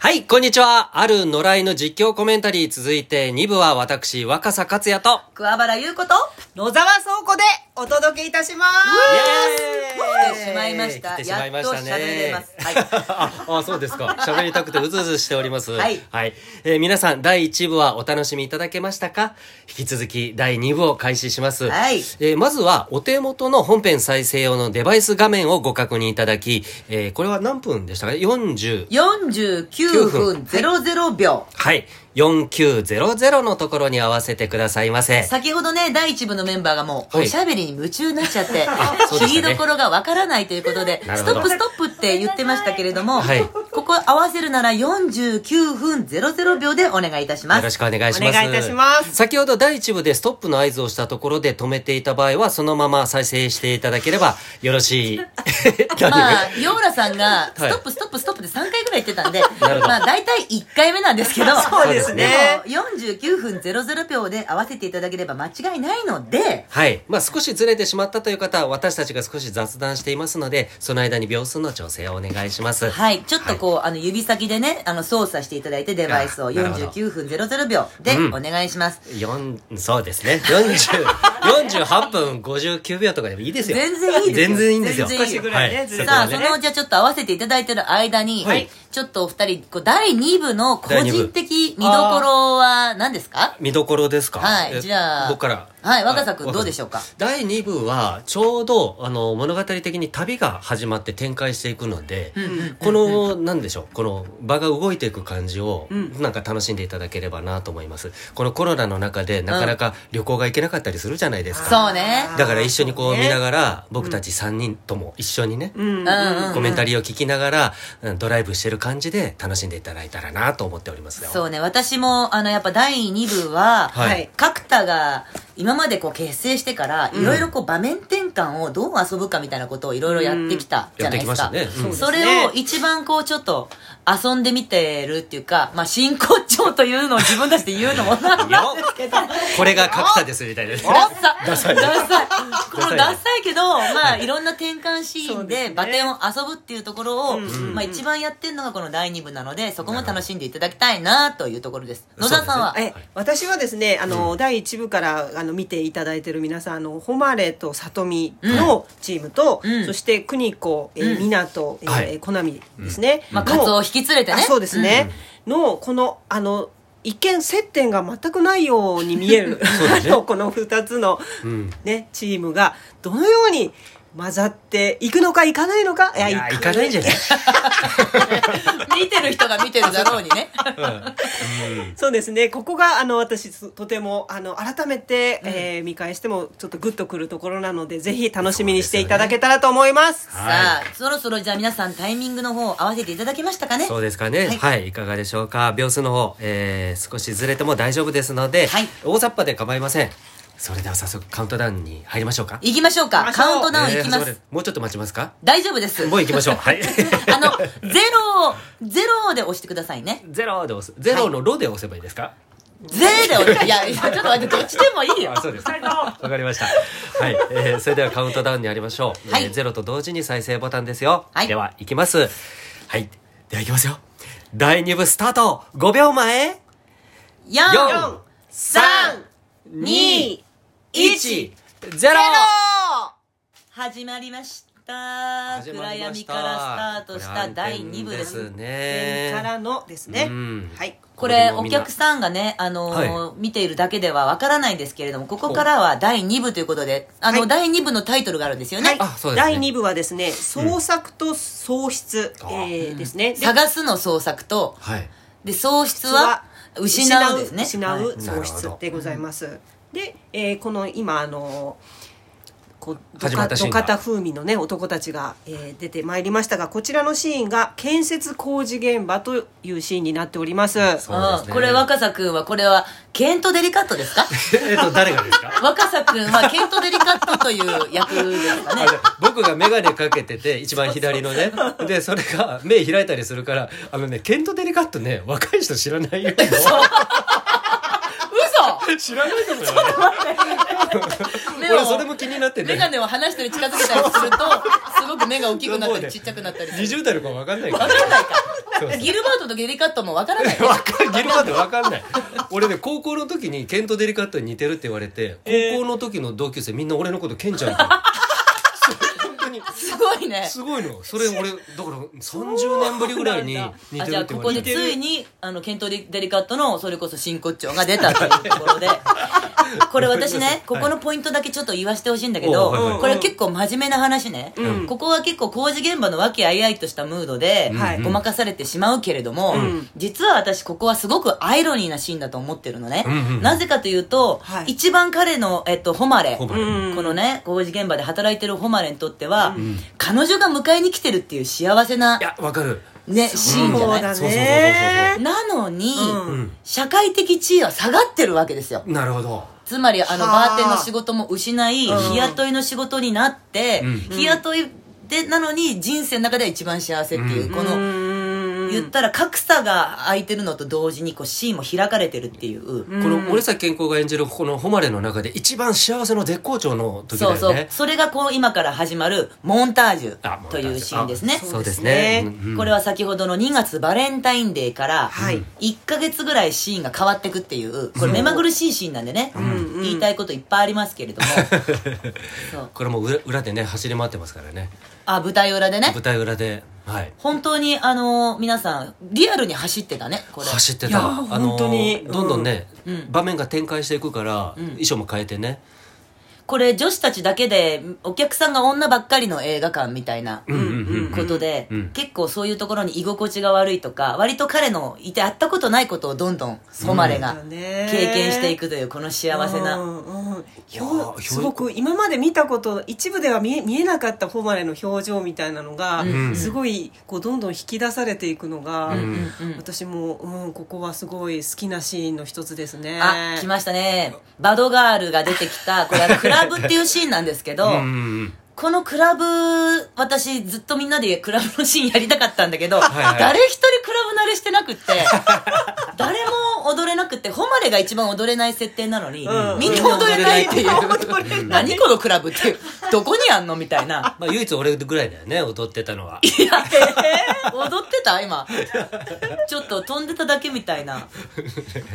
はい、こんにちは。ある野良犬実況コメンタリー。続いて2部は私、若狭克也と、桑原優子と野沢倉庫でお届けいたします。イエーイ来てしまいました来てしまいましたね。はいあ あ、そうですか。喋りたくてうずうずしております。はいえー皆さん、第1部はお楽しみいただけましたか？引き続き、第2部を開始します。はいえーまずは、お手元の本編再生用のデバイス画面をご確認いただき、えーこれは何分でしたか ?40、49分00秒はい。4900のところに合わせてくださいませ。先ほどね第一部のメンバーがもうはい。おしゃべりに夢中になっちゃって、切りどころがわからないということで ストップストップって言ってましたけれども、はい。ここ合わせるなら49分00秒でお願いいたします。よろしくお願いします。お願いいたします。先ほど第一部でストップの合図をしたところで止めていた場合は、そのまま再生していただければ よろしい。何まあ、ヨーラさんが、はいストップ、ストップ、ストップで3回ぐらい言ってたんで、まあ、大体1回目なんですけど、そうですねでも49分00秒で合わせていただければ間違いないので、はい。まあ少しずれてしまったという方は、私たちが少し雑談していますので、その間に秒数の調整をお願いします。はい、ちょっとこう、あの、指先でね、あの、操作していただいて、デバイスをあなるほど49分00秒でうんお願いします。四そうですね。40、48分59秒とかでもいいですよ。全然いいですよ全然いいんですよ。少しぐらいねはずれてさあ、その、じゃあちょっと合わせていただいてる間に、はいちょっとお二人、こう第2部の個人的見どころは何ですか見どころですかはいえじゃあ僕から。はい若狭君若どうでしょうか？第2部は、ちょうど、あの、物語的に旅が始まって展開していくので、この、なんでしょう、この場が動いていく感じを、なんか楽しんでいただければなと思います。このコロナの中で、なかなか旅行が行けなかったりするじゃないですか。そうね。だから一緒にこうね。見ながら、僕たち3人とも一緒にね、コメンタリーを聞きながら、うんドライブしてる感じで楽しんでいただいたらなと思っておりますよ。そうね、私も、あの、やっぱ第2部は、はい。角田が、今までこう結成してから、いろいろこう場面転換をどう遊ぶかみたいなことをいろいろやってきたじゃないですか。ね。うん。それを一番こうちょっと遊んでみてるっていうか、まあ真骨頂というのを自分たちで言うのもなんですけど、これが角田ですみたいな。ね。ダッサダサい。ダサい。このダサい。けど、まあい。ろんな転換シーンでバテンを遊ぶっていうところを、まあ一番やってるのがこの第2部なので、そこも楽しんでいただきたいなというところです。野田さんは、え私はですねあの、第1部からあの見ていただいてる皆さんあの誉と里見のチームと、うん。そして邦子、えー、湊、えーはい。コナミですね、まあ、のカツオを引き連れてね。あそうですね、のこのあの一見接点が全くないように見える。ね。この2つの、うん。ね、チームがどのように混ざっていくのかいかないのか？いいや、行かないんじゃない？見てる人が見てるだろうにね。そうですね。ここがあの私すとてもあの改めて、えー見返してもちょっとグッとくるところなのでぜひ楽しみにしていただけたらと思います。はい。さあ、そろそろじゃあ皆さんタイミングの方合わせていただけましたかね？そうですかね。ははいい、い、かがでしょうか？秒数の方、えー、少しずれても大丈夫ですので、はい。大雑把で構いません。それでは早速カウントダウンに入りましょうか。行きましょうか。カウントダウン行きまえーもうちょっと待ちますか？大丈夫です。もう行きましょう。はい。あの、ゼロを、ゼロで押してくださいね。ゼロで押す。ゼロのロで押せばいいですか、ゼで押して、いや、いやちょっと待って、どっちでもいいよあ、。そうです。わかりました。はい。えー、それではカウントダウンにありましょう。はいえーゼロと同時に再生ボタンですよ。はいでは、行きます。はい。では行きますよ。第2部スタート !5 秒前4、4 3、2 !1! ゼロ始まりました。始まりました暗闇からスタートした第2部です。ですかね。らのですね、うんはいこれ、お客さんがね、あのーは見ているだけではわからないんですけれども、ここからは第2部ということで、あの、はい第2部のタイトルがあるんですよね。あそうですね第2部はですね創作と喪失、うんえーですねで探すの創作と、はい。で、喪失は失うですね。失はいう喪失でございます、で、えーこの今あのこうドカドカタ風味のね男たちが、えー出てまいりましたがこちらのシーンが建設工事現場というシーンになっております。そうですね。うん。これ若狭君はこれはケントデリカットですか？えっと、誰がですか？若狭君はケントデリカットという役ですかね僕が眼鏡かけてて一番左のね。でそれが目開いたりするからあのねケント・デリカットね若い人知らないよ。嘘知らないかもよ 俺それも気になってね。眼鏡を離してる近づけたりするとすごく目が大きくなったりちっちゃくなったりする。20代の子分かんないかかんないか。ギルバートとデリカットもわからない。ギルバートわかんない。俺ね高校の時にケント・デリカットに似てるって言われて高校の時の同級生みんな俺のことケンちゃんってごいね。すごいの。それ俺だから30年ぶりぐらいに似あてじゃあここるって言われて。でついにあのケントデリカットのそれこそ真骨頂が出たというところで。これ私ねここのポイントだけちょっと言わせてほしいんだけど、おはい。はいこれ結構真面目な話ね、ここは結構工事現場の和気あいあいとしたムードではいごまかされてしまうけれども、実は私ここはすごくアイロニーなシーンだと思ってるのね、んうんなぜかというと、はい。一番彼の、えっと、誉れ。このね工事現場で働いてる誉れにとっては、彼女が迎えに来てるっていう幸せないやわかる。ね、シーンじゃない？そうだそうそうそう。ね。なのに、うん。社会的地位は下がってるわけですよ。なるほど。つまり、あの、はあ。バーテンの仕事も失い、うん。日雇いの仕事になって、うん。日雇いで、なのに人生の中では一番幸せっていう、うん。この、言ったら格差が空いてるのと同時に、こう、シーンも開かれてるっていう。この森崎健康が演じるこの誉れの中で一番幸せの絶好調の時だそうそう。よね。それがこう、今から始まるモンタージあュ。というシーンですね。そうですね。そうんうん。これは先ほどの2月バレンタインデーからはい。1ヶ月ぐらいシーンが変わっていくっていうこれ目まぐるしいシーンなんでね、ん。言いたいこといっぱいありますけれども。そう。これも裏裏でね走り回ってますからね。あ舞台裏でね。舞台裏ではい。本当にあのー皆さんリアルに走ってたねこれ。走ってた。あの本当に。どんどんね、うん。場面が展開していくから、衣装も変えてねこれ女子たちだけでお客さんが女ばっかりの映画館みたいなうんうんうんことで、うん。結構そういうところに居心地が悪いとか割と彼のいて会ったことないことをどんどんソマレが経験していくというこの幸せな、うんうん。すごく今まで見たこと一部では見え見えなかった誉れの表情みたいなのが、ん。すごいこうどんどん引き出されていくのが、うん。うん私も、うん、ここはすごい好きなシーンの一つですね。あ、来ましたね。バドガールが出てきた、これはク ラブっていうシーンなんですけど、このクラブ、私ずっとみんなでクラブのシーンやりたかったんだけど、いはい。誰一人クラブ慣れしてなくって、誰も踊れなくって、ホマレが一番踊れない設定なのに、うん。みんな踊れないっていう、何このクラブっていう、どこにあんのみたいな。まあ唯一俺ぐらいだよね踊ってたのは。いや、踊ってた？今。ちょっと飛んでただけみたいな。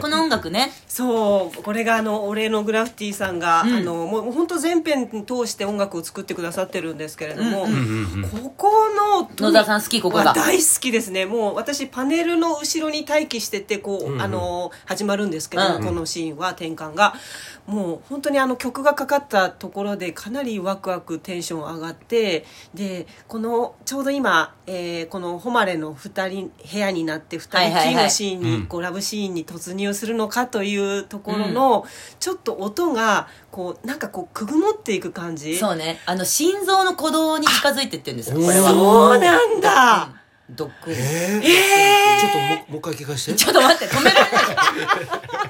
この音楽ね、そうこれがあのお礼のグラフィティさんが、うん。あのもう本当全編通して音楽を作ってくださってるんですけれども、うんうんうんうん。ここの野田さん好きここが。は大好きですね。もう私パネルの後ろに待機しててこう、うんうん。あの始まるんですけど、うん。このシーンは転換が。もう本当にあの曲がかかったところでかなりワクワクテンション上がってでこのちょうど今、えーこの誉れの2人部屋になって2人きりのシーンに、うん。こうラブシーンに突入するのかというところの、ちょっと音がこうなんかこうくぐもっていく感じ。そうね、あの、心臓の鼓動に近づいてってるんですよ、これは。そうなんだ、ドッグえー！えちょっとももう一回聞かせて。ちょっと待って、止められない。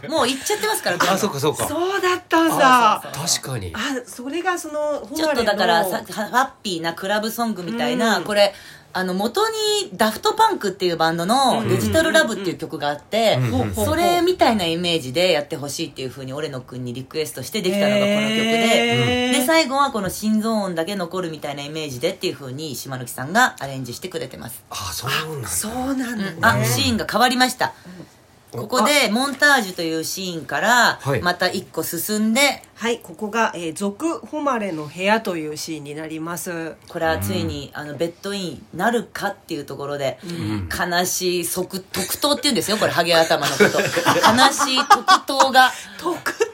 じゃん。もう行っちゃってますから、あそうかそうか。そうだったんだ。確かに。あそれがそのちょっとだからさハッピーなクラブソングみたいな、うん。これあの元にダフトパンクっていうバンドの「デジタルラブ」っていう曲があって、それみたいなイメージでやってほしいっていうふうに俺野くんにリクエストしてできたのがこの曲で、で最後はこの心臓音だけ残るみたいなイメージでっていうふうに島貫さんがアレンジしてくれてます、あそうなんだ。そうなんだ。ね、あシーンが変わりました、ここでモンタージュというシーンからはい。また一個進んではいここが「えー、俗誉れの部屋」というシーンになります。これはついに、あのベッドインなるかっていうところで、悲しい即特等って言うんですよこれハゲ頭のこと。悲しい特等が。特等。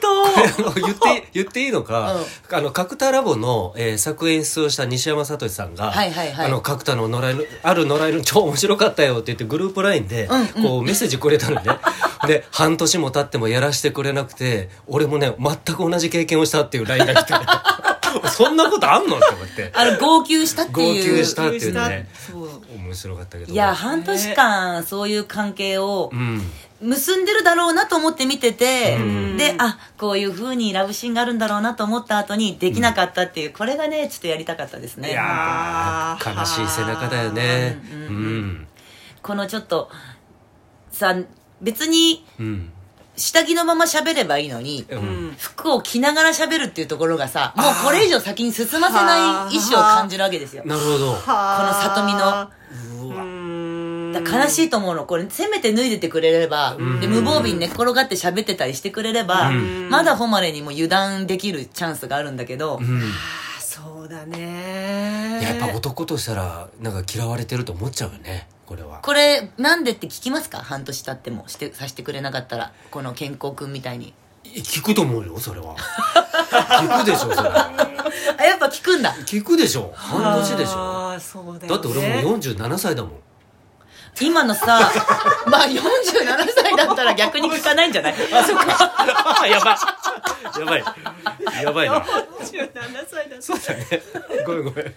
言って言っていいのか、あの角田ラボの、えー作演出をした西山聡さんが、はいはいはい。あの角田の野良犬ある野良犬超面白かったよって言ってグループラインで、うんうん。こうメッセージくれたのねで半年も経ってもやらせてくれなくて俺もね全く同じ経験をしたっていうラインが来て。そんなことあんのって思って。あの号泣したって号いう。泣したっていうね。そう。面白かったけど。いや半年間そういう関係をうん。結んでるだろうなと思って見てて、うん。であこういう風にラブシーンがあるんだろうなと思った後にできなかったっていう、これがねちょっとやりたかったですね。いやー悲しい背中だよね。ううんんこのちょっとさ別にうん。下着のまま喋ればいいのに、ううん。ん服を着ながら喋るっていうところがさもうこれ以上先に進ませない意思を感じるわけですよ。こなるほど。の里見の。悲しいと思うの。これせめて脱いでてくれればで無防備に寝っ転がって喋ってたりしてくれればまだ誉れにも油断できるチャンスがあるんだけど、うん。あそうだねやっぱ男としたらなんか嫌われてると思っちゃうよねこれは。これなんでって聞きますか？半年経っても。してさせてくれなかったら。この健康くんみたいに。聞くと思うよそれは。聞くでしょそれ。あやっぱ聞くんだ。聞くでしょ。半年でしょ。そうだよね。だって俺もう47歳だもん。今のさ まあ47歳だったら逆に聞かないんじゃない？あそっか。やばい。やばい。やばいな。17歳だそうだね。ごめんごめん。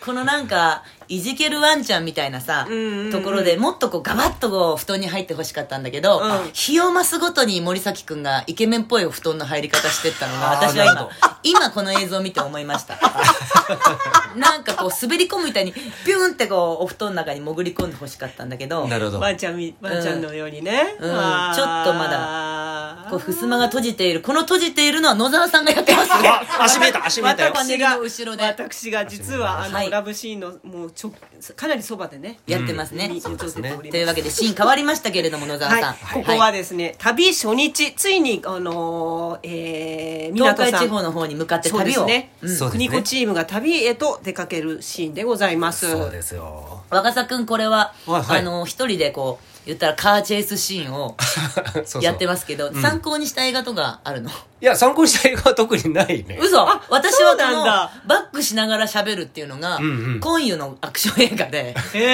このなんかいじけるワンちゃんみたいなさ、んうんうん。ところでもっとこうガバッとこう布団に入ってほしかったんだけど、うん。日を増すごとに森崎くんがイケメンっぽいお布団の入り方してったのが私は今今この映像を見て思いました。なんかこう滑り込むみたいにピューンってこうお布団の中に潜り込んでほしかったんだけどなるほど。ワンちゃんみワンちゃんのようにね、うん。あー。ちょっとまだこう襖が閉じているこの閉じているのは野沢さんがやってますね。あ足見えた足見えたよ。私がの後ろで。私が実はあの、はい。ラブシーンのもうちょかなりそばでねやってますね、うですね。というわけでシーン変わりましたけれども野沢はい。さん、、ここはですね、旅初日ついにあのーえー、東海地方の方に向かってそうで旅を、すね、うん国子チームが旅へと出かけるシーンでございます。そうですよ。若狭君これは、はいはい。あの一人でこう言ったらカーチェイスシーンを そうそう。やってますけど参考にした映画とかあるの？いや参考にした映画は特にないね。嘘。私はこのなんだ。バックしながら喋るっていうのが、んうん。今湯のアクション映画で。こういう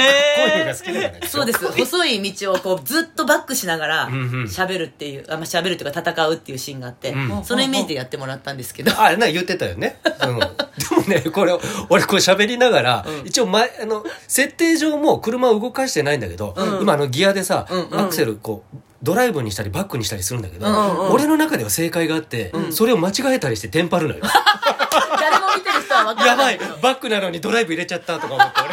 のへが好きだよね。そうです。細い道をこうずっとバックしながらんうん。喋るっていうあ、まあ、喋るっていうか戦うっていうシーンがあって、う。んそのイメージでやってもらったんですけど、あなんか言ってたよね、うん、でもねこれ俺これ喋りながら、一応前あの設定上も車を動かしてないんだけど、今あのギアでさ、うん。アクセルこうドライブにしたりバックにしたりするんだけど、うんうん俺の中では正解があって、それを間違えたりしてテンパるのよ。誰も見てる人は分からやばないいけど。バックなのにドライブ入れちゃったとか思って俺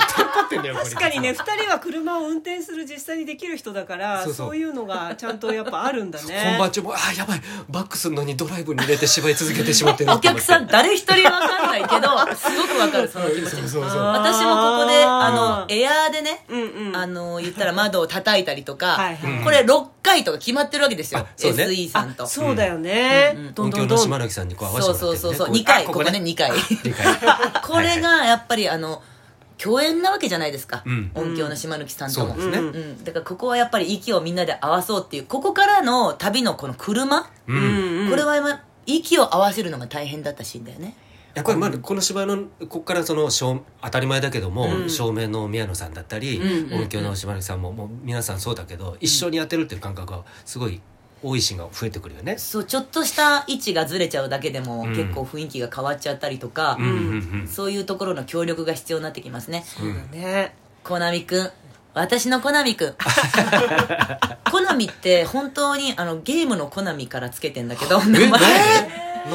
んだよ 確かにね2人は車を運転する実際にできる人だからそそう。うそういうのがちゃんとやっぱあるんだね。本番中もあやばいバックするのにドライブに入れて芝居続けてしまってるお客さん誰一人分かんないけどすごく分かるその気持ち。そうそうそう私もここであのエアーでね、うんうん。あの言ったら窓を叩いたりとか、はいはい。これ6回とか決まってるわけですよ。あそうね。SE さんと。あそうだよね、うんうんどんどんどん。島貫さんにこう合わせそうてもらって、ね、そうそうそう2こ回ここね。あ2回二回。これがやっぱりあの共演なわけじゃないですか、うん。音響の島貫さんとも。そうですね。うん。うん、だからここはやっぱり息をみんなで合わそうっていうここからの旅のこの車、うん。これは今息を合わせるのが大変だったシーンだよね。やっぱりまだこの芝居のここからその照当たり前だけども、照明の宮野さんだったり、音響の島根さんももう皆さんそうだけど、一緒にやってるっていう感覚がすごい多いシーンが増えてくるよね。そうちょっとした位置がずれちゃうだけでも、うん。結構雰囲気が変わっちゃったりとか、うんうんそういうところの協力が必要になってきますね。そうだね。コナミくん私のコナミくん コナミって本当にあのゲームのコナミからつけてんだけど うん。名前。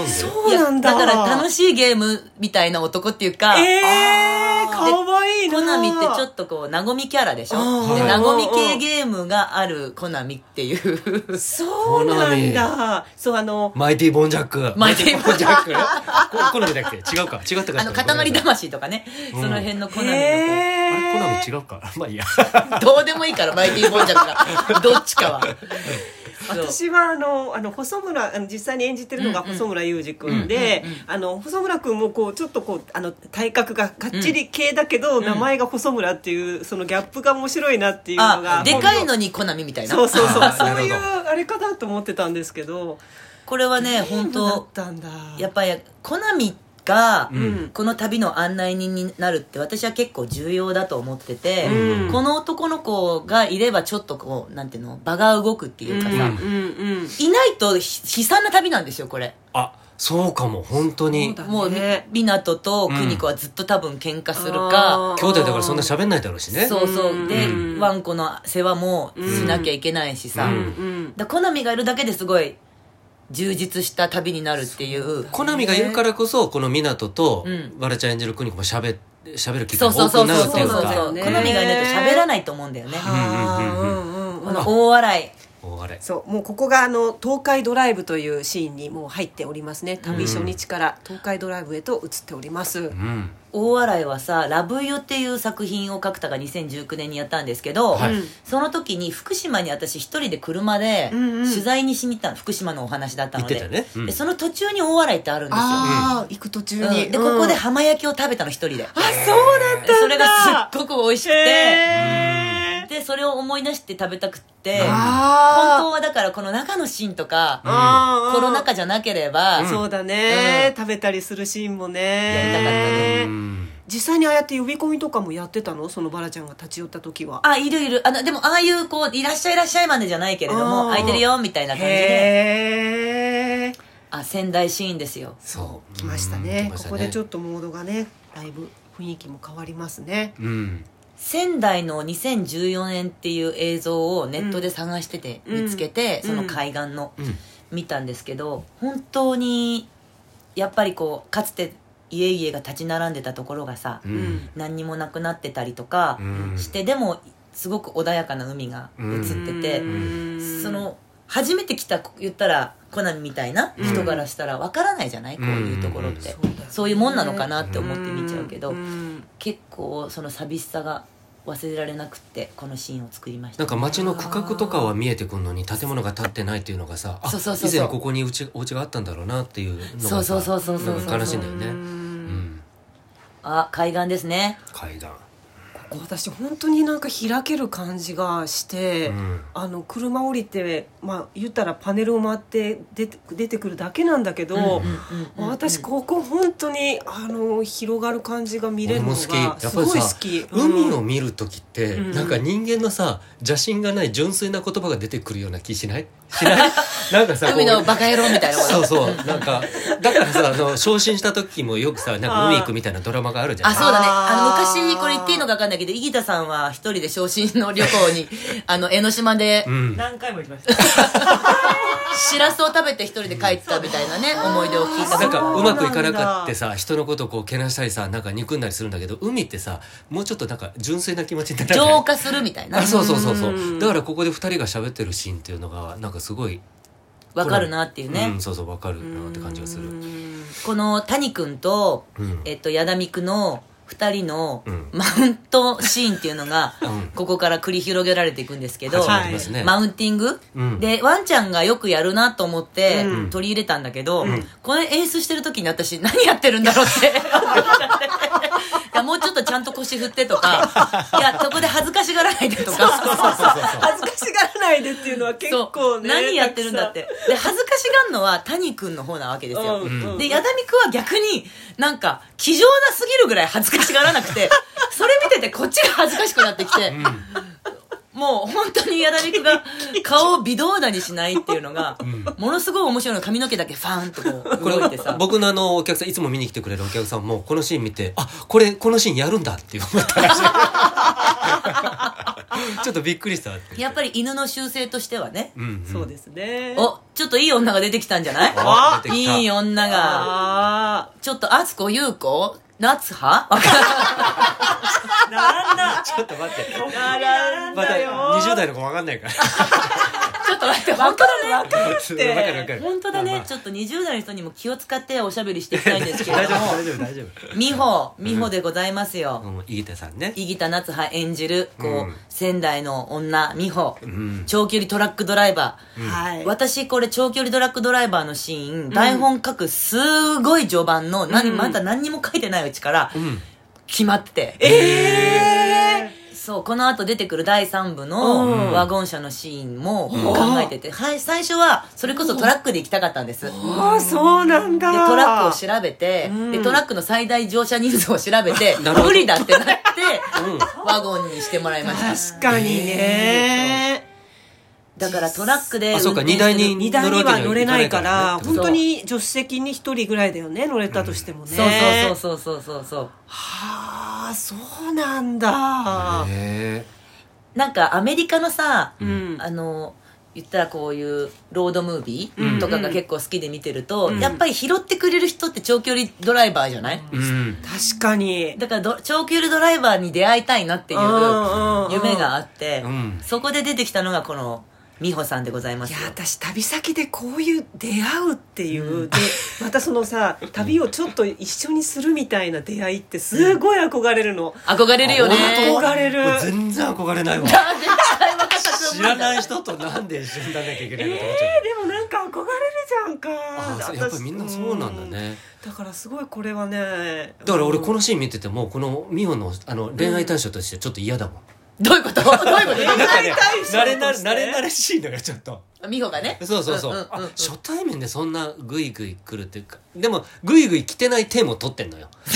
そうなんだ。だから楽しいゲームみたいな男っていうか、えー、かわいいなコナミってちょっとこう、なごみキャラでしょ？でなごみ系ゲームがあるコナミっていう。そうなんだそうあのマイティボンジャック。マイティボンジャック？こ好みだっけ違うか違ったかあの、塊魂とかね、その辺のコナミのあれ好へみ違うかまあいいや。子。どうでもいいから、マイティボンジャックが。どっちかは。私はあのあの細村あの実際に演じてるのが細村雄二君で、あの細村君もこうちょっとこうあの体格ががっちり系だけど、名前が細村っていうそのギャップが面白いなっていうのがあ、でかいののにコナミみたいな。そうそうそう。そういうあれかなと思ってたんですけど。これはね、本当やっぱり、コナミが、ん。この旅の案内人になるって私は結構重要だと思ってて、うん。この男の子がいればちょっとこう、なんていうの、場が動くっていうかさ、うん。うんいないとひ悲惨な旅なんですよ、これ。あ、そうかも、本当に。そうだもう、ね湊と邦子はずっと多分喧嘩するあか、ー。兄弟だからそんな喋んないだろうしね。そうそう。で、うん。ワンコの世話もしなきゃいけないしさ、うん。うんだコナミがいるだけですごい充実した旅になるっていう。コナミがいるからこそ、この湊とうん、バラちゃん演じる邦子も喋、喋る機そう会が多くなそうそうそうるっていうか。そうそうそう。ねコナミがいないと喋らないと思うんだよね。あーうんうんこの大笑い。大。そうもうここがあの東海ドライブというシーンにもう入っておりますね旅初日から東海ドライブへと移っております、うん。大洗はさ「ラブユっていう作品を角田が2019年にやったんですけど、はい。その時に福島に私一人で車でうんうん。取材にしに行ったの福島のお話だったので。ねうんでその途中に大洗ってあるんですよ、ああ行く途中うん。に、でここで浜焼きを食べたの一人で。あそうだったんだ。それがすっごく美味しくて。へーでそれを思い出して食べたくって本あ当はだからこの中のシーンとかあコロナ禍じゃなければ、ーそうだね、うん。食べたりするシーンもね。やりたかったね。うん実際にああやって呼び込みとかもやってたの？そのバラちゃんが立ち寄った時は。あいるいる。あのでもああいうこういらっしゃいいらっしゃいまでじゃないけれども空いてるよみたいな感じで。へえ。あ仙台シーンですよ。そう。来ましたうんね来ましたここでちょっとモードがねだいぶ雰囲気も変わりますね。うん仙台の2014年っていう映像をネットで探しててうん。見つけて、うん。その海岸の、うん。見たんですけど本当にやっぱりこうかつて家々が立ち並んでたところがさ、うん。何にもなくなってたりとかうん。して、でもすごく穏やかな海が映ってて、うん。その初めて来た言ったらコナミみたいな人からしたらわからないじゃない、こういうところって、そういうもんなのかなって思って見ちゃうけど、ん。結構その寂しさが忘れられなくってこのシーンを作りました。なんか街の区画とかは見えてくるのに建物が建ってないっていうのがさあそうそうそうそう。以前ここにうちお家があったんだろうなっていうのがさそうそうそうそうそう悲しいんだよね。ううんん。あ海岸ですね。海岸私本当になんか開ける感じがして、うん。あの車降りてまあ言ったらパネルを回って出て出てくるだけなんだけど、うんうんうんうん私ここ本当にあの広がる感じが見れるのがすごい。好ぱりさき、海をうん。見る時って、うん。なんか人間のさ邪心がない純粋な言葉が出てくるような気しない？しないなんかさ海のバカ野郎みたいなそうそう。なんかだからさあの昇進した時もよくさなんか海行くみたいなドラマがあるじゃん。あそうだね。あの昔これ言っていいのか分かんないけど井木田さんは一人で昇進の旅行に あの江ノ島でうん。何回も行きました。しらすを食べて一人で帰ったみたいなね思い出を聞いた。なんかうまくいかなかってさ人のことをこうけなしたりさなんか憎んだりするんだけど海ってさもうちょっとなんか純粋な気持ちにならない。浄化するみたいな。あそうそうそうそう。うん。だからここで二人が喋ってるシーンっていうのがなんかすごい分かるなっていうね、うん、そうそうわかるなって感じがする。この谷君と、うん。えっと、矢田美久の2人のうん。マウントシーンっていうのが、うん。ここから繰り広げられていくんですけど、マウンティング、うん。でワンちゃんがよくやるなと思ってうん。取り入れたんだけど、ん。これ演出してる時に私何やってるんだろうって。思っちゃっていやもうちょっとちゃんと腰振ってとかいやそこで恥ずかしがらないでとか。恥ずかしがらないでっていうのは結構ね何やってるんだって。で恥ずかしがんのは谷君の方なわけですよ、うんうんで矢田美久は逆になんか気丈なすぎるぐらい恥ずかしがらなくてそれ見ててこっちが恥ずかしくなってきて、もう本当に矢田美久が顔を微動だにしないっていうのが、ものすごい面白いの髪の毛だけファーンとこう動いてさ。僕のあのお客さんいつも見に来てくれるお客さんもこのシーン見てあこれこのシーンやるんだって思ったらしい。ちょっとびっくりしたやっぱり犬の習性としてはね、うんうん。そうですね。おちょっといい女が出てきたんじゃない？あ出てきた。いい女が。あちょっと敦子優子夏葉わかんな。いなんだちょっと待って。あなんまただよ20代の子分かんないからちょっと待って本当だね。分かる分かる本当だね、まあまあ。ちょっと20代の人にも気を使っておしゃべりしていきたいんですけれ大丈ども夫大丈夫大丈美穂美穂でございますよ、夫うん。井手さんね。井木田夏葉演じるこう、うん。仙台の女美穂、ん。長距離トラックドライバー、はい。私これ長距離トラックドライバーのシーン、台本書くすごい序盤の何、うん。まだ何にも書いてないうちからうん。決まってて、えそうこの後出てくる第3部うん。のワゴン車のシーンも考えてて、はい、最初はそれこそトラックで行きたかったんです、ー、ああそうなんだ。でトラックを調べて、うん。でトラックの最大乗車人数を調べて 無理だってなって、うん。ワゴンにしてもらいました。確かにね。だからトラックであそうか荷台に荷台には乗れないから乗るわけにはいかないからね。本当に助手席に一人ぐらいだよね乗れたとしてもね。そうそうそうそうそうそう。はあそうなんだ。へなんかアメリカのさ、うん。あの言ったらこういうロードムービうん。ーとかが結構好きで見てると、うん。やっぱり拾ってくれる人って長距離ドライバーじゃない、えうん。確かに。だからど長距離ドライバーに出会いたいなっていう夢があって、うん。そこで出てきたのがこの美穂さんでございますよ。いや私旅先でこういう出会うっていう、でまたそのさ旅をちょっと一緒にするみたいな出会いってすごい憧れるの、憧れるよね。憧れる。全然憧れないわ。知らない人となんで一緒にならなきゃいけないの？えーでもなんか憧れるじゃんか。あやっぱりみんなそうなんだね。うん。だからすごいこれはねだから俺このシーン見ててもこの美穂のあの恋愛対象としてちょっと嫌だもん、どういうこと？どういうこと？慣れ慣れしいのよちょっと美穂がね。そうそうそう,、あ初対面でそんなグイグイ来るっていうかでもグイグイ来てない手も取ってんのよ。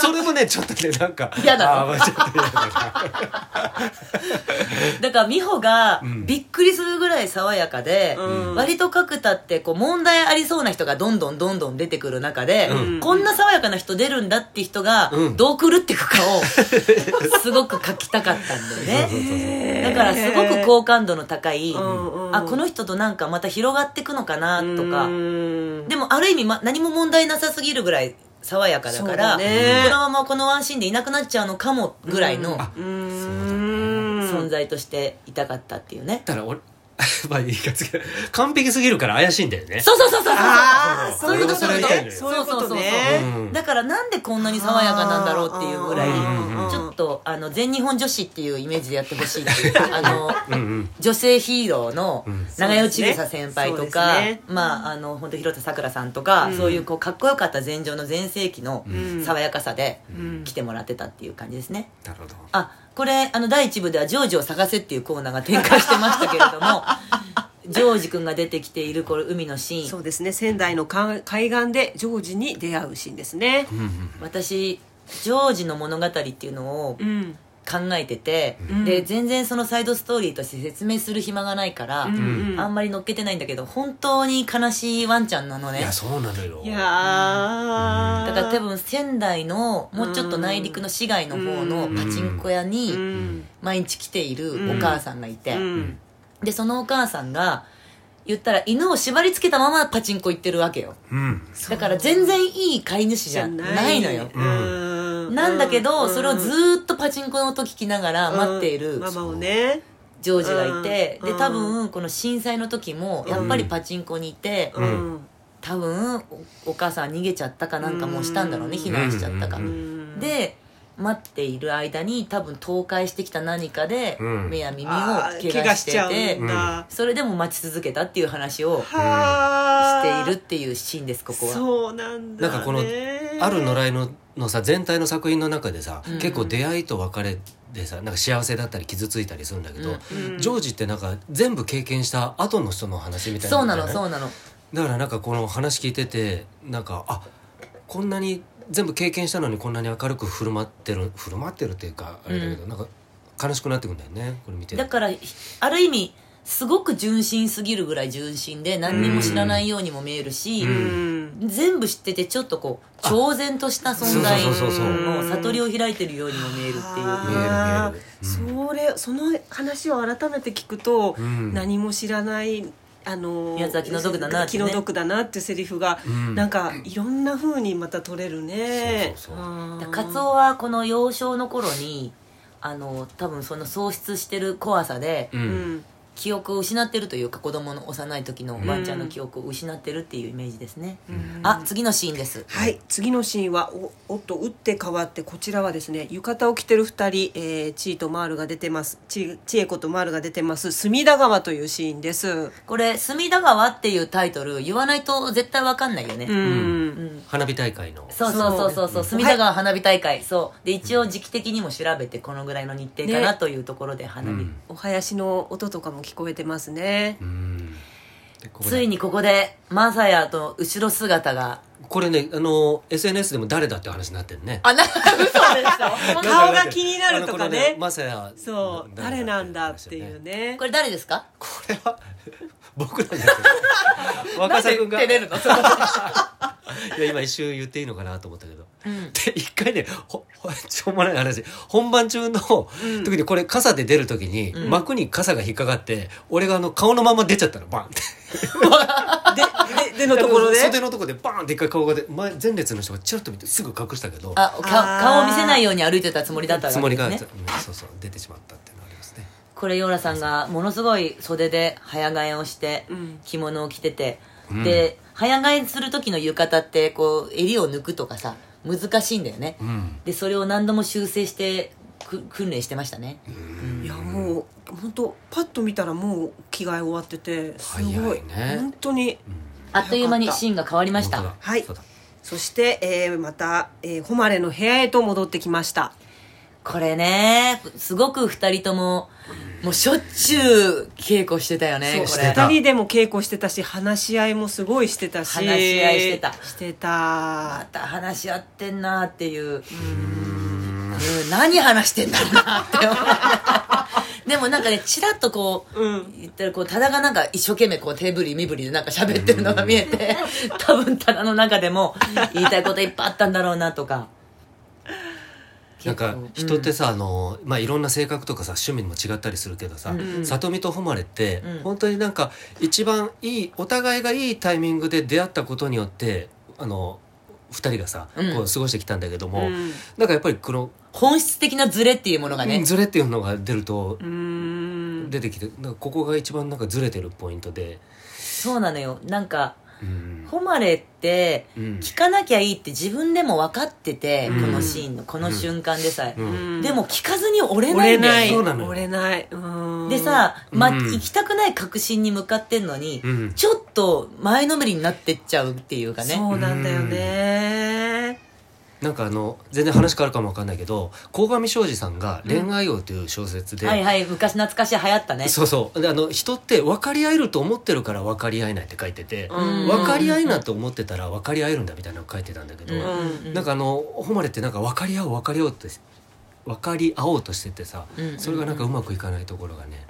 それもねちょっとねなんか嫌だ。あちょっと嫌だな。だから美穂がん。びっくりするぐらい爽やかで、うん。割と角田ってこう問題ありそうな人がどんどんどんどん出てくる中で、うん。こんな爽やかな人出るんだって人がうん。どう狂っていくかを すごく書きたかったんだよそうそうそうねだからすごく好感度の高い、うんうん。あこの人となんかまた広がっていくのかなとか、うんでもある意味、ま、何も問題なさすぎるぐらい爽やかだからこのままこのワンシーンでいなくなっちゃうのかもぐらいの存在としていたかったっていうね、だから俺 まあいいか次完璧すぎるから怪しいんだよね。そうそうそうそうそう。あーそういうことそれ言いたいのよそういうことね。うんだからなんでこんなに爽やかなんだろうっていうぐらいうん。ちょっとあの全日本女子っていうイメージでやってほしいっていう あのうんうん。女性ヒーローのん長与千草先輩とそうか、ですね。まああの本当広田さくらさんとか、うん。そういうこうかっこよかった前場の全盛期のん。爽やかさでうん。来てもらってたっていう感じですね。なるほど。あこれあの第1部ではジョージを探せっていうコーナーが展開してましたけれども ジョージ君が出てきているこれ海のシーン。そうですね仙台のか海岸でジョージに出会うシーンですね。私ジョージの物語っていうのをうん考えてて、ん。で全然そのサイドストーリーとして説明する暇がないから、うんうん。あんまり乗っけてないんだけど本当に悲しいワンちゃんなのね。いやそうなのよ。いやー。だから多分仙台のもうちょっと内陸の市街の方のパチンコ屋うにん。毎日来ているお母さんがいて、うん。でそのお母さんが言ったら犬を縛り付けたままパチンコ行ってるわけよ。うん。だから全然いい飼い主じゃないのよ。うん。なんだけど、うん。それをずーっとパチンコの音聞きながら待っているうん。ママをね。ジョージがいて、うん。で多分この震災の時もやっぱりパチンコにいて、多分おお母さん逃げちゃったかなんかもうしたんだろうね、うん。避難しちゃったか、うん。で待っている間に多分倒壊してきた何かでうん。目や耳を怪我して怪我しちてゃうんだ。それでも待ち続けたっていう話をしはていーるっていうシーンですここは。そうなんだね。なんかこのある野良犬のさ全体の作品の中でさ、結構出会いと別れでさなんか幸せだったり傷ついたりするんだけど、うん。ジョージってなんか全部経験した後の人の話みたいなそうなのうそうなの。だからなんかこの話聞いててなんかあこんなに全部経験したのにこんなに明るく振る舞ってる振る舞ってるっていうかあれだけど、なんか悲しくなってくんだよねこれ見て。だからある意味すごく純真すぎるぐらい純真で何にも知らないようにも見えるし、うん。全部知っててちょっとこう超然とした存在の悟りを開いてるようにも見えるっていう。あー見える見える。それその話を改めて聞くと、うん。何も知らないあのやつは気の毒だなってね。気の毒だなっていうセリフが、うん。なんかいろんな風にまた取れるね。そうそうそう。あーだカツオはこの幼少の頃にあの多分その喪失してる怖さでううんん記憶を失ってるというか子供の幼い時のワンちゃんの記憶を失ってるっていうイメージですね、あ次のシーンです。はい。次のシーンはおおっと打って変わってこちらはですね浴衣を着てる2人、えー、チーとマールが出てます。ち千恵子とマールが出てます。隅田川というシーンです。これ「隅田川」っていうタイトル言わないと絶対わかんないよね、うん、うん。花火大会の。そうそうそうそうそう。隅田川花火大会、そう。で一応時期的にも調べてこのぐらいの日程かなね。というところで花火、うん。お囃子の音とかも聞こえてますね。ついにここでマサヤと後ろ姿が。これねあの SNS でも誰だって話になってるね。あな嘘でしょ？顔が気になるとかね。あのこのマサヤそう誰なんだっていうね。これ誰ですか？これは僕なんですよ。若狭君が。照れるの？いや今一瞬言っていいのかなと思ったけど、ん。で一回ねほほ しょうもない話。本番中の時にこれ傘で出る時に、幕に傘が引っかかって俺があの顔のまま出ちゃったの。バンって。でででのところで。袖のところでバーンって一回顔がで前前列の人がチラッと見てすぐ隠したけど。あ顔を見せないように歩いてたつもりだったわけつもりが、そうそう出てしまったっていうのがありますね。これヨーラさんがものすごい袖で早替えをしてうん。着物を着てて、うん。で早替えする時の浴衣ってこう襟を抜くとかさ難しいんだよね、うん。でそれを何度も修正してく訓練してましたね、いやもう本当パッと見たらもう着替え終わっててすごい。早いね本当にあっという間にシーンが変わりました。はいそして、えーまた、えー、誉れの部屋へと戻ってきましたこれねすごく二人とももうしょっちゅう稽古してたよねこれ。してた2人でも稽古してたし話し合いもすごいしてたし。話し合いしてた。してた。また話し合ってんなっていう。うん。何話してんだろうなって思う。でもなんかねチラッとこう、うん。言ったらこう多田がなんか一生懸命こう手振り身振りでなんか喋ってるのが見えて多分多田の中でも言いたいこといっぱいあったんだろうなとかなんか人ってさ、あのまあ、いろんな性格とかさ趣味も違ったりするけどさ、ん里見と誉れって、うん。本当になんか一番いいお互いがいいタイミングで出会ったことによってあの二人がさ、うん。こう過ごしてきたんだけども、うん。なんかやっぱりこの、本質的なズレっていうものがね、ズレっていうのが出ると出てきてここが一番なんかずれてるポイントで、そうなのよ。なんかうん誉れってうん。聞かなきゃいいって自分でも分かってて、うん。このシーンのこの瞬間でさえ、うん。でも聞かずに折れ折ない。んだよねれない。そうなのよ。折れないでさ、まうん。行きたくない確信に向かってんのに、うん。ちょっと前のめりになってっちゃうっていうかね。そうなんだよねなんかあの全然話変わるかもわかんないけど鴻上庄司さんが「恋愛王」という小説で、はいはい昔懐かしい流行ったね。そう。そうであの人って分かり合えると思ってるから分かり合えないって書いてて、うん。分かり合えないと思ってたら分かり合えるんだみたいなの書いてたんだけど、うんうんなんかあの誉れってなんか分かり合おう分かり合おうって分かり合おうとしててさ、うんそれがなんかうまくいかないところがね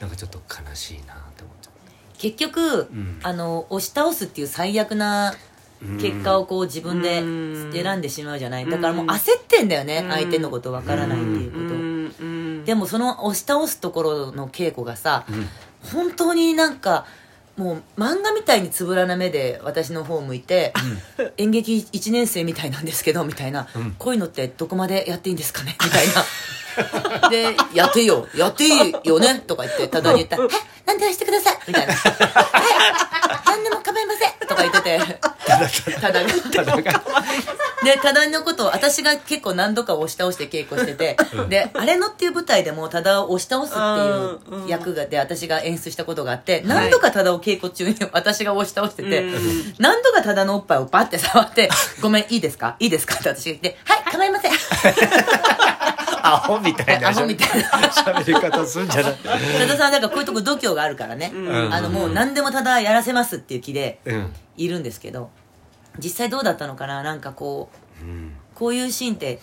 なんかちょっと悲しいなって思っちゃ結局、ん。あの押し倒すっていう最悪な結果をこう自分でうん。選んでしまうじゃない。だからもう焦ってんだよね、相手のことわからないっていうこと、うん。うん。でもその押し倒すところの稽古がさ、ん。本当になんかもう漫画みたいにつぶらな目で私の方を向いて、演劇1年生みたいなんですけどみたいな、ん。こういうのってどこまでやっていいんですかね？みたいな で「やっていいよ。やっていいよね」とか言ってただに言った。ら「はい何でもしてください」みたいな「はい何でも構いません」とか言ってて。ただがただが。で多田のことを私が結構何度か押し倒して稽古してて、であれのっていう舞台でも多田を押し倒すっていう役がで私が演出したことがあって何度か多田を稽古中に 私が押し倒してて、うん。何度か多田のおっぱいをバッて触って「ごめんいいですか？いいですか?」って私が言って「はい。構いません」アホみたいなアホみたいな。喋り方すんじゃない。多田さんなんかこういうとこ度胸があるからね、ん。あのもう何でも多田やらせますっていう気でうん。いるんですけど実際どうだったのかな？なんかこううん。こういうシーンって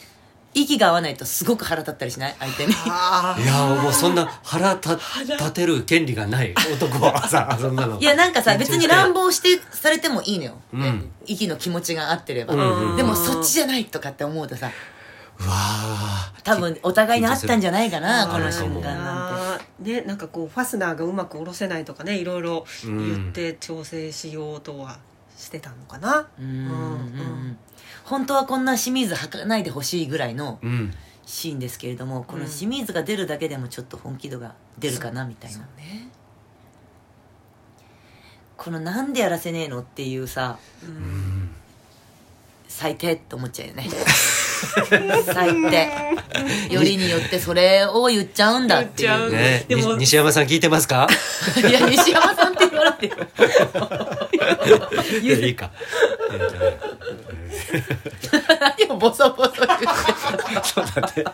息が合わないとすごく腹立ったりしない？相手に。あいやーもうそんな腹立立てる権利がない男はさそんなの。いやなんかさ別に乱暴してされてもいいのよ、うん。息の気持ちが合ってれば、うんでもそっちじゃないとかって思うとさうわー。多分お互いにあったんじゃないかなこの瞬間なんて。なんかこうファスナーがうまく下ろせないとかねいろいろ言って調整しようとはしてたのかな。うんうん本当はこんな清水履かないでほしいぐらいのうん。シーンですけれどもこの清水が出るだけでもちょっと本気度が出るかなみたいな。ね。このなんでやらせねえのっていうさうん。最低って思っちゃうよね 最低よりによってそれを言っちゃうんだっていう。う。ね。でもに西山さん聞いてますか？いや西山さんって言われてるいやいいか。何をボソボソ言ってそうだって。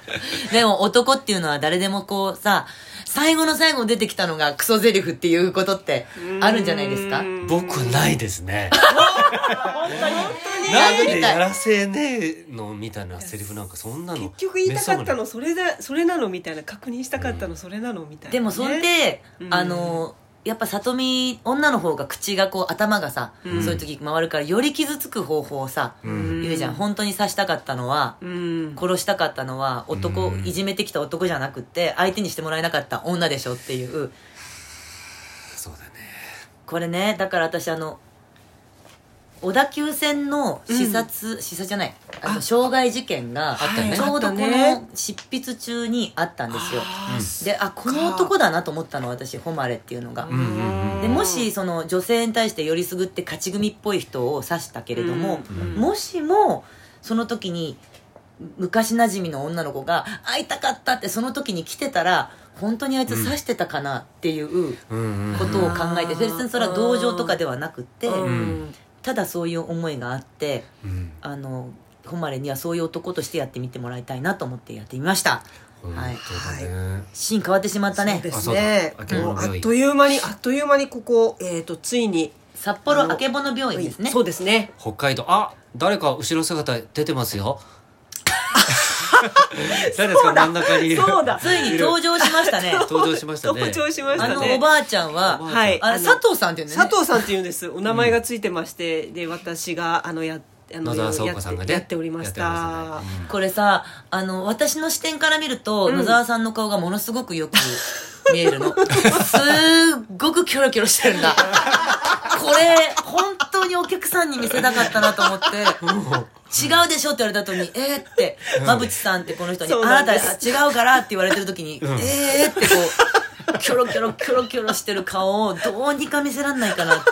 でも男っていうのは誰でもこうさ最後の最後出てきたのがクソゼリフっていうことってあるんじゃないですか？僕はないですね。に？なんでやらせねえのみたいなセリフなんかそんなの。結局言いたかっためのそれだそれなのみたいな。確認したかったのそれなのみたいなね、でもそれで、うん。あのやっぱ里見女の方が口がこう頭がさ、うん。そういう時回るからより傷つく方法をさ、うん。言うじゃん。本当に刺したかったのは、うん。殺したかったのは男、うん。いじめてきた男じゃなくって相手にしてもらえなかった女でしょっていう。そうだね。これねだから私あの小田急線の視察、視察じゃない。あの傷害事件があったねちょうどこの執筆中にあったんですよ。あー。であこの男だなと思ったの私誉れっていうのが、うんうんうんでもしその女性に対してよりすぐって勝ち組っぽい人を指したけれども、うんもしもその時に昔なじみの女の子が会いたかったってその時に来てたら本当にあいつ指してたかなっていううんうんことを考えてうん別にそれは同情とかではなくってうんただそういう思いがあってうん。あの誉れにはそういう男としてやってみてもらいたいなと思ってやってみました。本はい。シーン変わってしまったね。そうですねあっという間にあっという間にここえっとついに札幌あけぼの病院ですね。そうですね。北海道。あ誰か後ろ姿出てますよ 誰ですか真ん中にいる。そうだ。ついに登場しましたね。登場しましたね。登場しましあたね。のおばあちゃんはおばあちゃん。はい。佐藤さんっていうんだよね。佐藤さんっていうんです。お名前がついてまして、で私があのやあの野沢さんがねやっておりましやっておりまたしたね。これさあの私の視点から見ると、うん。野沢さんの顔がものすごくよく見えるの。すっごくキョロキョロしてるんだ。これ本当にお客さんに見せたかったなと思って違うでしょって言われた後に「えー」って馬淵さんってこの人に「そうあなんた違うから」って言われてる時に「うん。えー」ってこうキョロキョロキョロキョロしてる顔をどうにか見せらんないかなって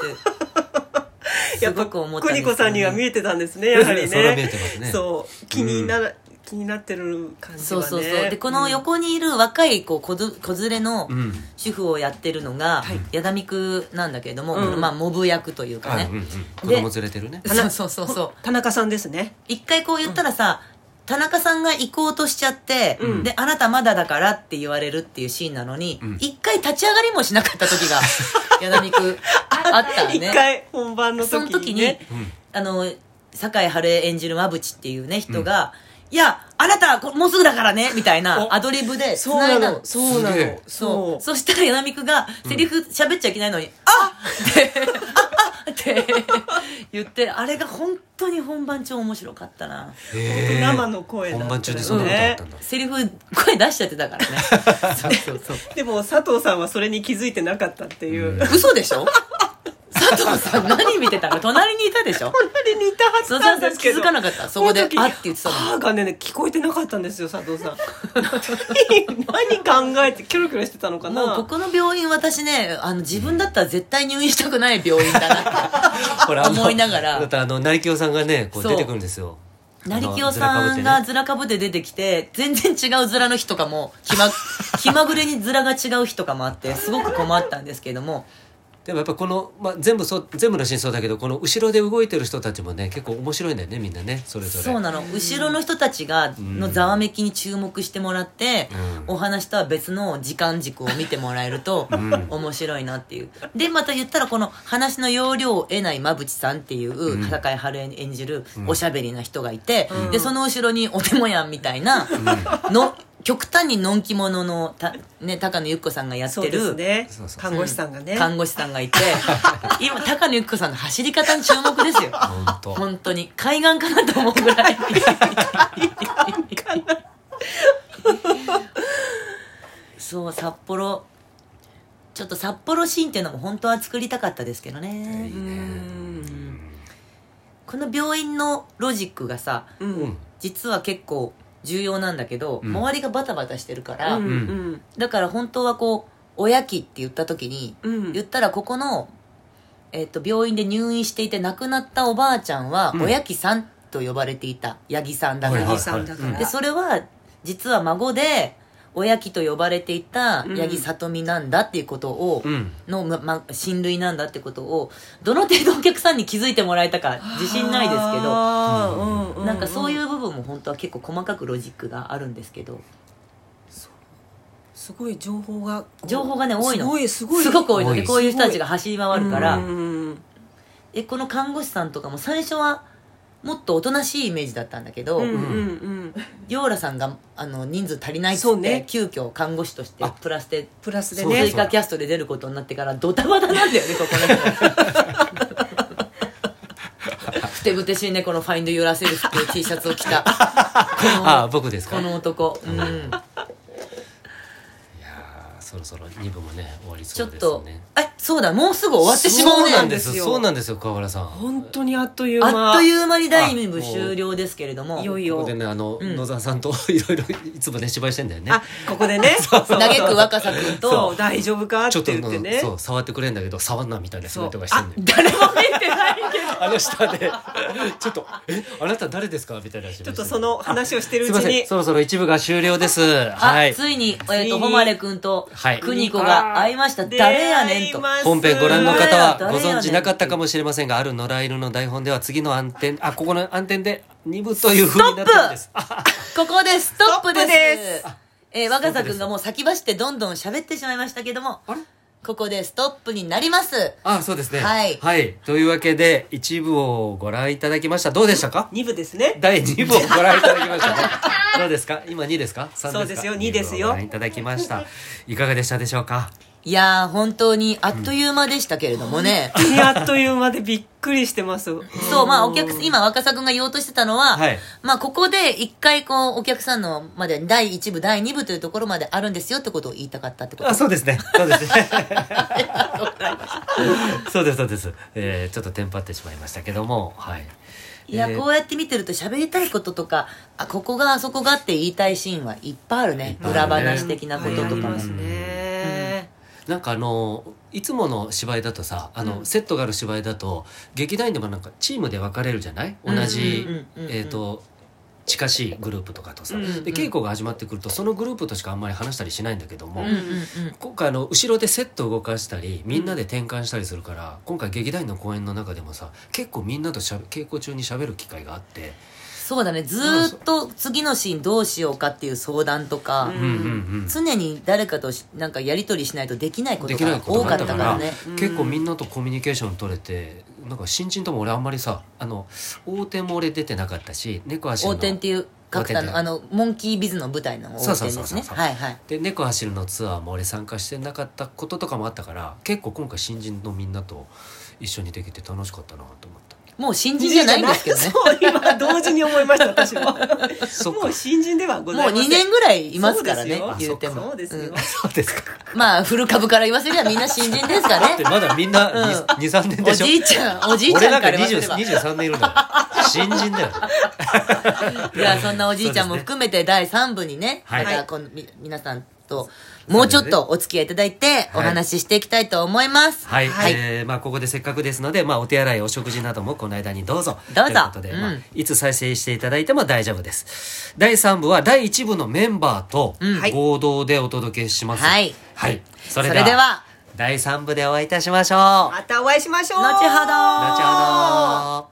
すごく思ったんです邦子さんには見えてたんですねやはりね。そう。気になる、気になってる感じはね。そうそうそう。でこの横にいる若いこう子ず子連れのうん。主婦をやってるのが、はい。矢田美久なんだけれども、うん。まあモブ役というかね、あうんうん。子供連れてるね。そうそうそうそう。田中さんですね。一回こう言ったらさ、田中さんが行こうとしちゃって、うん。であなたまだだからって言われるっていうシーンなのにうん。一、回立ち上がりもしなかった時が 矢田美久あったの一ね回本番のその時に、時にねうん。あの酒井春江演じる馬淵っていうね人が、いやあなたこもうすぐだからね みたいなおアドリブでそうなの。のそうなの。そう。そしたら柳美久がセリフ喋っちゃいけないのに「あっ!」っ！て「あっ!」って言ってあれが本当に本番超面白かったな。生の声だ本番中でそんなことあったんだ。セリフ声出しちゃってたからね。そうそうそう。でも佐藤さんはそれに気づいてなかったっていう、うん。嘘でしょ？佐藤さん何見てたの？隣にいたでしょ？隣にいたはず佐なん藤さん気ですけどづかなかった？そこで「その時あ」って言ってたの母がね聞こえてなかったんですよ佐藤さん。何何考えてキョロキョロしてたのかな？もうここの病院私ねあの自分だったら絶対入院したくない病院だなって ほらあの思いながら。だってあの成清さんがねこうそう。出てくるんですよ。成清さんがあズラかぶって出てきて全然違うズラの日とかも。気ま 気まぐれにズラが違う日とかもあってすごく困ったんですけどもでもやっぱこの、まあ、全部そう全部の真相だけどこの後ろで動いてる人たちもね結構面白いんだよねみんなねそれぞれ。そうなの。後ろの人たちがのざわめきに注目してもらって、うん。お話とは別の時間軸を見てもらえるとん。面白いなっていう。でまた言ったらこの話の要領を得ない馬淵さんっていううん。坂井春江演じるん。おしゃべりな人がいて、うん。でその後ろにお手もやんみたいなの極端にのんき者のた、ね、高野由紀子さんがやってるすね。看護師さんがね、看護師さんがいて今高野由紀子さんの走り方に注目ですよ。本当。本当に。海岸かなと思うぐらい。そう札幌。ちょっと札幌シーンっていうのも本当は作りたかったですけどね。うん。この病院のロジックがさううんん。実は結構重要なんだけど、うん。周りがバタバタしてるから、うんうん。だから本当はこうおやきって言った時に、うん。言ったらここの、えっと病院で入院していて亡くなったおばあちゃんは、うん。おやきさんと呼ばれていた八木さんだから、はいはいさんだから。でそれは実は孫でおやきと呼ばれていたうん。八木さとみなんだっていうことを、うん。の、まま、親類なんだってことをどの程度お客さんに気づいてもらえたか自信ないですけどうんなんかそういうう部分も本当は結構細かくロジックがあるんですけど。すごい情報が情報がね多いの。すごいすごい。すごく多いの。でこういう人たちが走り回るから。うん。でこの看護師さんとかも最初はもっとおとなしいイメージだったんだけど、うんうんうん。ヨーラさんがあの人数足りないっつって、急遽看護師としてあプラスでプラスでね。追加キャストで出ることになってからドタバタなんだよねここの人 ふてぶてしいねこの「ファインド・ユーラセルフ」っていう T シャツを着たこあの僕ですか？この男。うん。い。やーそろそろ2部もね終わりちそうですょっとねえそうだもうすぐ終わってしまうねそうなんでですすよ。そうなんですよ川原さん。本当にあっという間。あっという間に第2部終了ですけれども。いよいよここでねあの、ん。野沢さんと いろいろいつもね芝居してんだよね。あここでね。そう嘆く若狭君そとう。大丈夫かってちょっと言ってねそう触ってくれんだけど触んなみたいなそう姿がしてんだよ。誰も見てないけど。あの下で。ちょっと「えあなた誰ですか?」みたいなちちょっとその話をしてるうちに。そろそろ一部が終了です。あ、はい。ついに、えっ、と、ついに誉君とはい、邦子が会いました。誰やねんと。本編ご覧の方はご存知なかったかもしれませんがある野良犬の台本では次の暗転あここの暗転で2部というふうになってるんです。あ ここでストップです。えー若狭君がもう先走ってどんどん喋ってしまいましたけども、あれ？ここでストップになります。あそうですね。はい。はい。というわけで一部をご覧いただきました。どうでしたか？2部ですね。第2部をご覧いただきました。ね どうですか？今2ですか？3そうですよか2ですよ。二部をご覧いただきました。いかがでしたでしょうか？いやー、本当にあっという間でしたけれどもね。あっという間でびっくりしてます。そう、まあ、お客さん、今、若狭君が言おうとしてたのは、はい。まあ、ここで一回、こう、お客さんのまで、第1部、第2部というところまであるんですよってことを言いたかったってこと？あそうですね。そうですね。そうですそうです、えー、ちょっとテンパってしまいましたけども。はい。いや、えー。こうやって見てると喋りたいこととか、あ、ここがあそこがって言いたいシーンはいっぱいあるね。裏話的なこととかも。ありま。すねなんかあのいつもの芝居だとさあの、セットがある芝居だと劇団員でもなんかチームで分かれるじゃない？同じ、うんうんうん。うんえっ、と近しいグループとかとさ、うんうんで稽古が始まってくるとそのグループとしかあんまり話したりしないんだけども、うんうんうん。今回あの後ろでセット動かしたりみんなで転換したりするから、今回劇団員の公演の中でもさ結構みんなとしゃべ稽古中にしゃべる機会があって、そうだね。ずーっと次のシーンどうしようかっていう相談とか、うん。うんうん常に誰かとしなんかやり取りしないとできないことが多かったかららね。結構みんなとコミュニケーション取れてなんか新人とも俺あんまりさあの大手も俺出てなかったし猫足の。横転っていう角田横転のあのモンキービズの舞台の横転ですね。そうそうそうそうはいはい。で猫走るのツアーも俺参加してなかったこととかもあったから結構今回新人のみんなと一緒にできて楽しかったなと思ったもう新人じゃないんですけどね。そう今同時に思いました私も。もう新人ではごもうざいません。2年ぐらいいますからね言うても。そうですよ。ん。そうですか。まあ古株から言わせりゃみんな新人ですかね。まだみんなうん。23年おでしょ？じいちゃんおじいちゃんかから言わせれば20 23年いるんだよ新人だよ。いやそんなおじいちゃんも含めて第3部にねはい。またこのみ皆さんともうちょっとお付き合いいただいてお話ししていきたいと思います。はい、はい。えーまあ、ここでせっかくですので、まあ、お手洗いお食事などもこの間にどうぞ。どうぞ。ということで、うん。まあ、いつ再生していただいても大丈夫です。第3部は第1部のメンバーと合同でお届けします、はい。はい、そそれでは。第3部でお会いいたしましょう。またお会いしましょう。後ほど。後ほど